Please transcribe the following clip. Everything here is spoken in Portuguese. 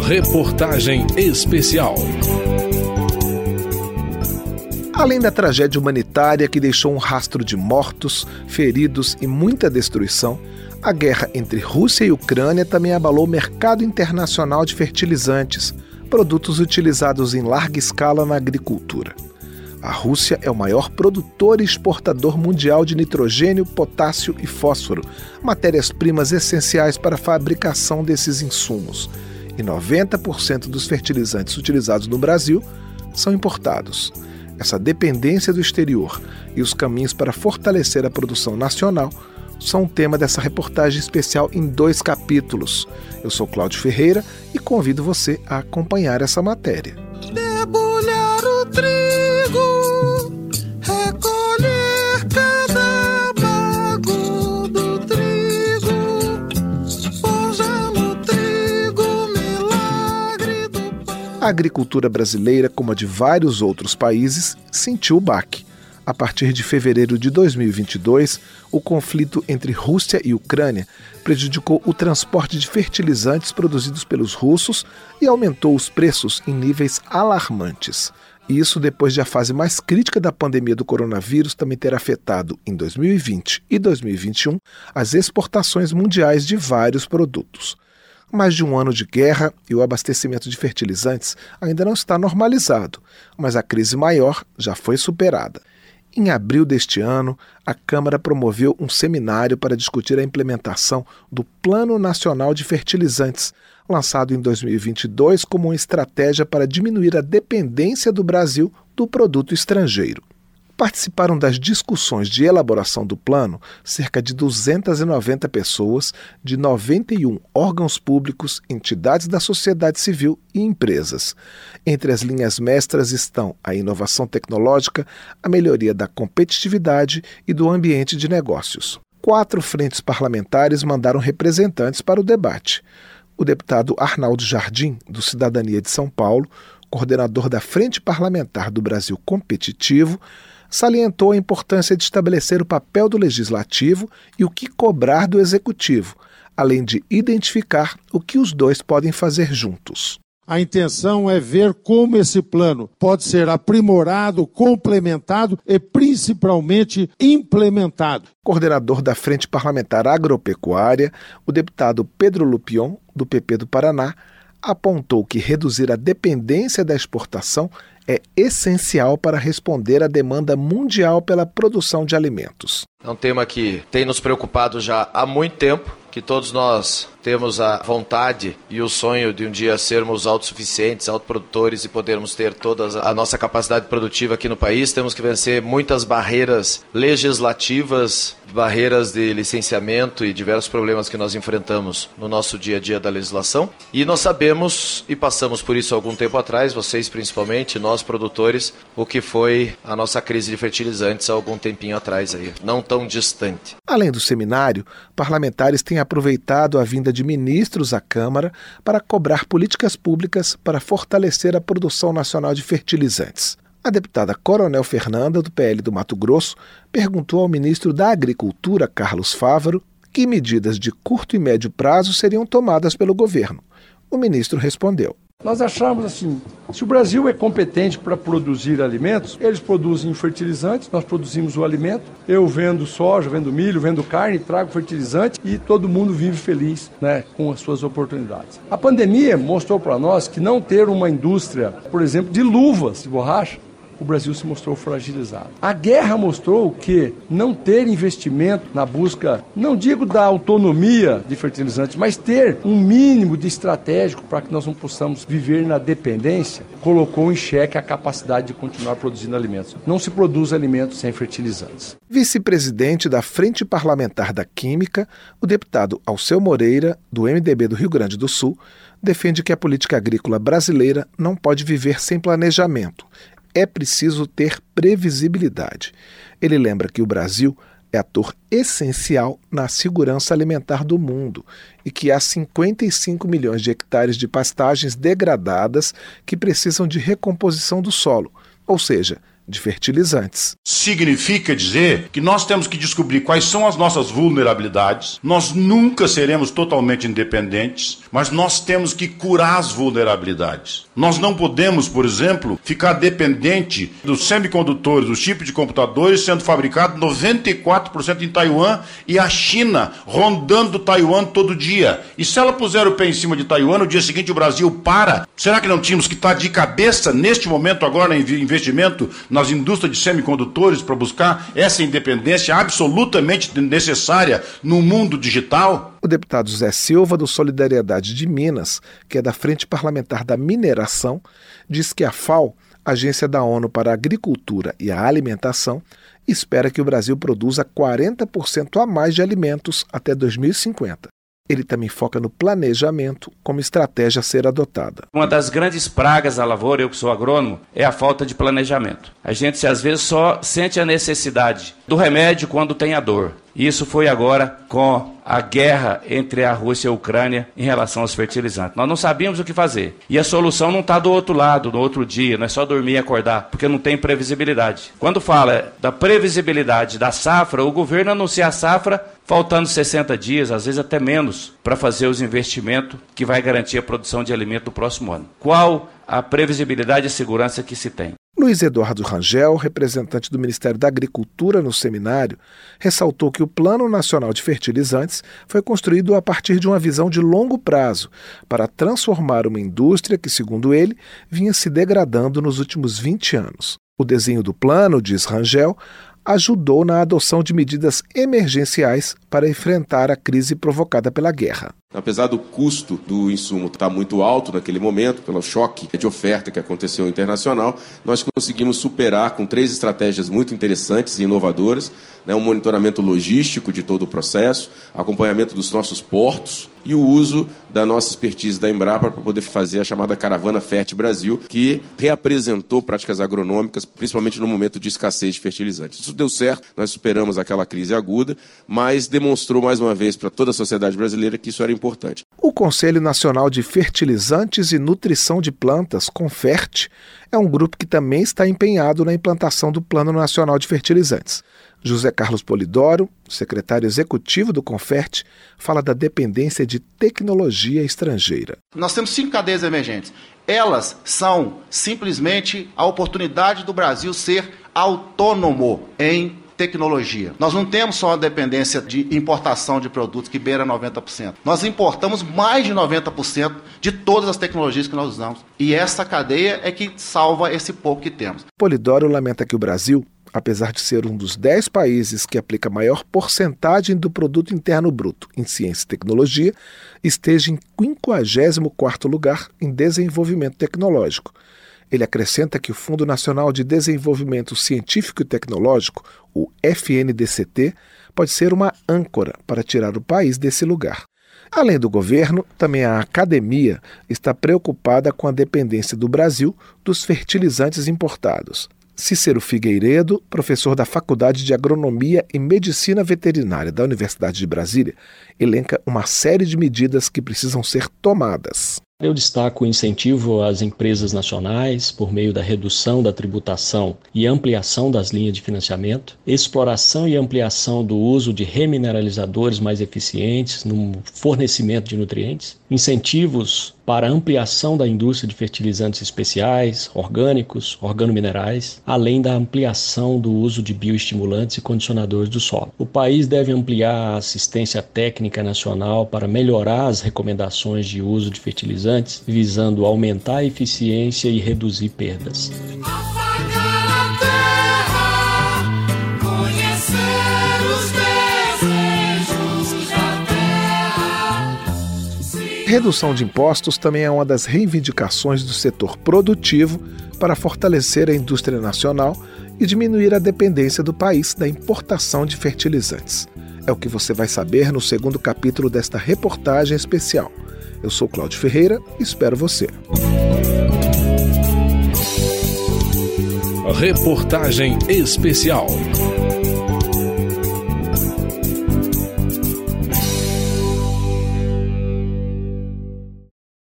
Reportagem Especial. Além da tragédia humanitária que deixou um rastro de mortos, feridos e muita destruição, a guerra entre Rússia e Ucrânia também abalou o mercado internacional de fertilizantes, produtos utilizados em larga escala na agricultura. A Rússia é o maior produtor e exportador mundial de nitrogênio, potássio e fósforo, matérias-primas essenciais para a fabricação desses insumos. E 90% dos fertilizantes utilizados no Brasil são importados. Essa dependência do exterior e os caminhos para fortalecer a produção nacional são tema dessa reportagem especial em dois capítulos. Eu sou Cláudio Ferreira e convido você a acompanhar essa matéria. Debulhar o trigo, A agricultura brasileira, como a de vários outros países, sentiu o baque. A partir de fevereiro de 2022, o conflito entre Rússia e Ucrânia prejudicou o transporte de fertilizantes produzidos pelos russos e aumentou os preços em níveis alarmantes. Isso depois de a fase mais crítica da pandemia do coronavírus também ter afetado, em 2020 e 2021, as exportações mundiais de vários produtos. Mais de um ano de guerra e o abastecimento de fertilizantes ainda não está normalizado, mas a crise maior já foi superada. Em abril deste ano, a Câmara promoveu um seminário para discutir a implementação do Plano Nacional de Fertilizantes, lançado em 2022 como uma estratégia para diminuir a dependência do Brasil do produto estrangeiro. Participaram das discussões de elaboração do plano cerca de 290 pessoas de 91 órgãos públicos, entidades da sociedade civil e empresas. Entre as linhas mestras estão a inovação tecnológica, a melhoria da competitividade e do ambiente de negócios. Quatro frentes parlamentares mandaram representantes para o debate. O deputado Arnaldo Jardim, do Cidadania de São Paulo, coordenador da Frente Parlamentar do Brasil Competitivo, salientou a importância de estabelecer o papel do legislativo e o que cobrar do executivo, além de identificar o que os dois podem fazer juntos. A intenção é ver como esse plano pode ser aprimorado, complementado e principalmente implementado. Coordenador da Frente Parlamentar Agropecuária, o deputado Pedro Lupion, do PP do Paraná, apontou que reduzir a dependência da exportação é essencial para responder à demanda mundial pela produção de alimentos. É um tema que tem nos preocupado já há muito tempo, que todos nós temos a vontade e o sonho de um dia sermos autossuficientes, autoprodutores e podermos ter toda a nossa capacidade produtiva aqui no país. Temos que vencer muitas barreiras legislativas, barreiras de licenciamento e diversos problemas que nós enfrentamos no nosso dia a dia da legislação. E nós sabemos e passamos por isso algum tempo atrás, vocês principalmente, nós produtores, o que foi a nossa crise de fertilizantes há algum tempinho atrás aí, não tão distante. Além do seminário, parlamentares têm aproveitado a vinda de ministros à Câmara para cobrar políticas públicas para fortalecer a produção nacional de fertilizantes. A deputada Coronel Fernanda, do PL do Mato Grosso, perguntou ao ministro da Agricultura, Carlos Fávaro, que medidas de curto e médio prazo seriam tomadas pelo governo. O ministro respondeu: nós achamos assim, se o Brasil é competente para produzir alimentos, eles produzem fertilizantes, nós produzimos o alimento. Eu vendo soja, vendo milho, vendo carne, trago fertilizante e todo mundo vive feliz né, com as suas oportunidades. A pandemia mostrou para nós que não ter uma indústria, por exemplo, de luvas de borracha, o Brasil se mostrou fragilizado. A guerra mostrou que não ter investimento na busca, não digo da autonomia de fertilizantes, mas ter um mínimo de estratégico para que nós não possamos viver na dependência, colocou em xeque a capacidade de continuar produzindo alimentos. Não se produz alimentos sem fertilizantes. Vice-presidente da Frente Parlamentar da Química, o deputado Alceu Moreira, do MDB do Rio Grande do Sul, defende que a política agrícola brasileira não pode viver sem planejamento é preciso ter previsibilidade. Ele lembra que o Brasil é ator essencial na segurança alimentar do mundo e que há 55 milhões de hectares de pastagens degradadas que precisam de recomposição do solo, ou seja, de Fertilizantes. Significa dizer que nós temos que descobrir quais são as nossas vulnerabilidades. Nós nunca seremos totalmente independentes, mas nós temos que curar as vulnerabilidades. Nós não podemos, por exemplo, ficar dependente dos semicondutores, dos tipos de computadores sendo fabricados 94% em Taiwan e a China rondando Taiwan todo dia. E se ela puser o pé em cima de Taiwan, no dia seguinte o Brasil para, será que não tínhamos que estar de cabeça neste momento agora em investimento nas indústrias de semicondutores para buscar essa independência absolutamente necessária no mundo digital? O deputado Zé Silva, do Solidariedade de Minas, que é da Frente Parlamentar da Mineração, diz que a FAO, Agência da ONU para a Agricultura e a Alimentação, espera que o Brasil produza 40% a mais de alimentos até 2050. Ele também foca no planejamento como estratégia a ser adotada. Uma das grandes pragas da lavoura, eu que sou agrônomo, é a falta de planejamento. A gente às vezes só sente a necessidade do remédio quando tem a dor. Isso foi agora com a guerra entre a Rússia e a Ucrânia em relação aos fertilizantes. Nós não sabíamos o que fazer. E a solução não está do outro lado, no outro dia, não é só dormir e acordar, porque não tem previsibilidade. Quando fala da previsibilidade da safra, o governo anuncia a safra faltando 60 dias, às vezes até menos, para fazer os investimentos que vai garantir a produção de alimento do próximo ano. Qual a previsibilidade e segurança que se tem? Luiz Eduardo Rangel, representante do Ministério da Agricultura no seminário, ressaltou que o Plano Nacional de Fertilizantes foi construído a partir de uma visão de longo prazo para transformar uma indústria que, segundo ele, vinha se degradando nos últimos 20 anos. O desenho do plano, diz Rangel, ajudou na adoção de medidas emergenciais para enfrentar a crise provocada pela guerra. Apesar do custo do insumo estar muito alto naquele momento, pelo choque de oferta que aconteceu internacional, nós conseguimos superar com três estratégias muito interessantes e inovadoras: né, um monitoramento logístico de todo o processo, acompanhamento dos nossos portos e o uso da nossa expertise da Embrapa para poder fazer a chamada Caravana Fértil Brasil, que reapresentou práticas agronômicas, principalmente no momento de escassez de fertilizantes. Isso deu certo, nós superamos aquela crise aguda, mas demonstrou mais uma vez para toda a sociedade brasileira que isso era importante. O Conselho Nacional de Fertilizantes e Nutrição de Plantas, CONFERT, é um grupo que também está empenhado na implantação do Plano Nacional de Fertilizantes. José Carlos Polidoro, secretário executivo do Confert, fala da dependência de tecnologia estrangeira. Nós temos cinco cadeias emergentes. Elas são simplesmente a oportunidade do Brasil ser autônomo em tecnologia. Nós não temos só a dependência de importação de produtos que beira 90%. Nós importamos mais de 90% de todas as tecnologias que nós usamos. E essa cadeia é que salva esse pouco que temos. Polidoro lamenta que o Brasil apesar de ser um dos 10 países que aplica maior porcentagem do produto interno bruto em ciência e tecnologia, esteja em 54º lugar em desenvolvimento tecnológico. Ele acrescenta que o Fundo Nacional de Desenvolvimento Científico e Tecnológico, o FNDCT, pode ser uma âncora para tirar o país desse lugar. Além do governo, também a academia está preocupada com a dependência do Brasil dos fertilizantes importados. Cícero Figueiredo, professor da Faculdade de Agronomia e Medicina Veterinária da Universidade de Brasília, elenca uma série de medidas que precisam ser tomadas. Eu destaco o incentivo às empresas nacionais por meio da redução da tributação e ampliação das linhas de financiamento, exploração e ampliação do uso de remineralizadores mais eficientes no fornecimento de nutrientes, incentivos para ampliação da indústria de fertilizantes especiais, orgânicos, organominerais, além da ampliação do uso de bioestimulantes e condicionadores do solo. O país deve ampliar a assistência técnica nacional para melhorar as recomendações de uso de fertilizantes visando aumentar a eficiência e reduzir perdas. Redução de impostos também é uma das reivindicações do setor produtivo para fortalecer a indústria nacional e diminuir a dependência do país da importação de fertilizantes. É o que você vai saber no segundo capítulo desta reportagem especial. Eu sou Cláudio Ferreira espero você. Reportagem especial.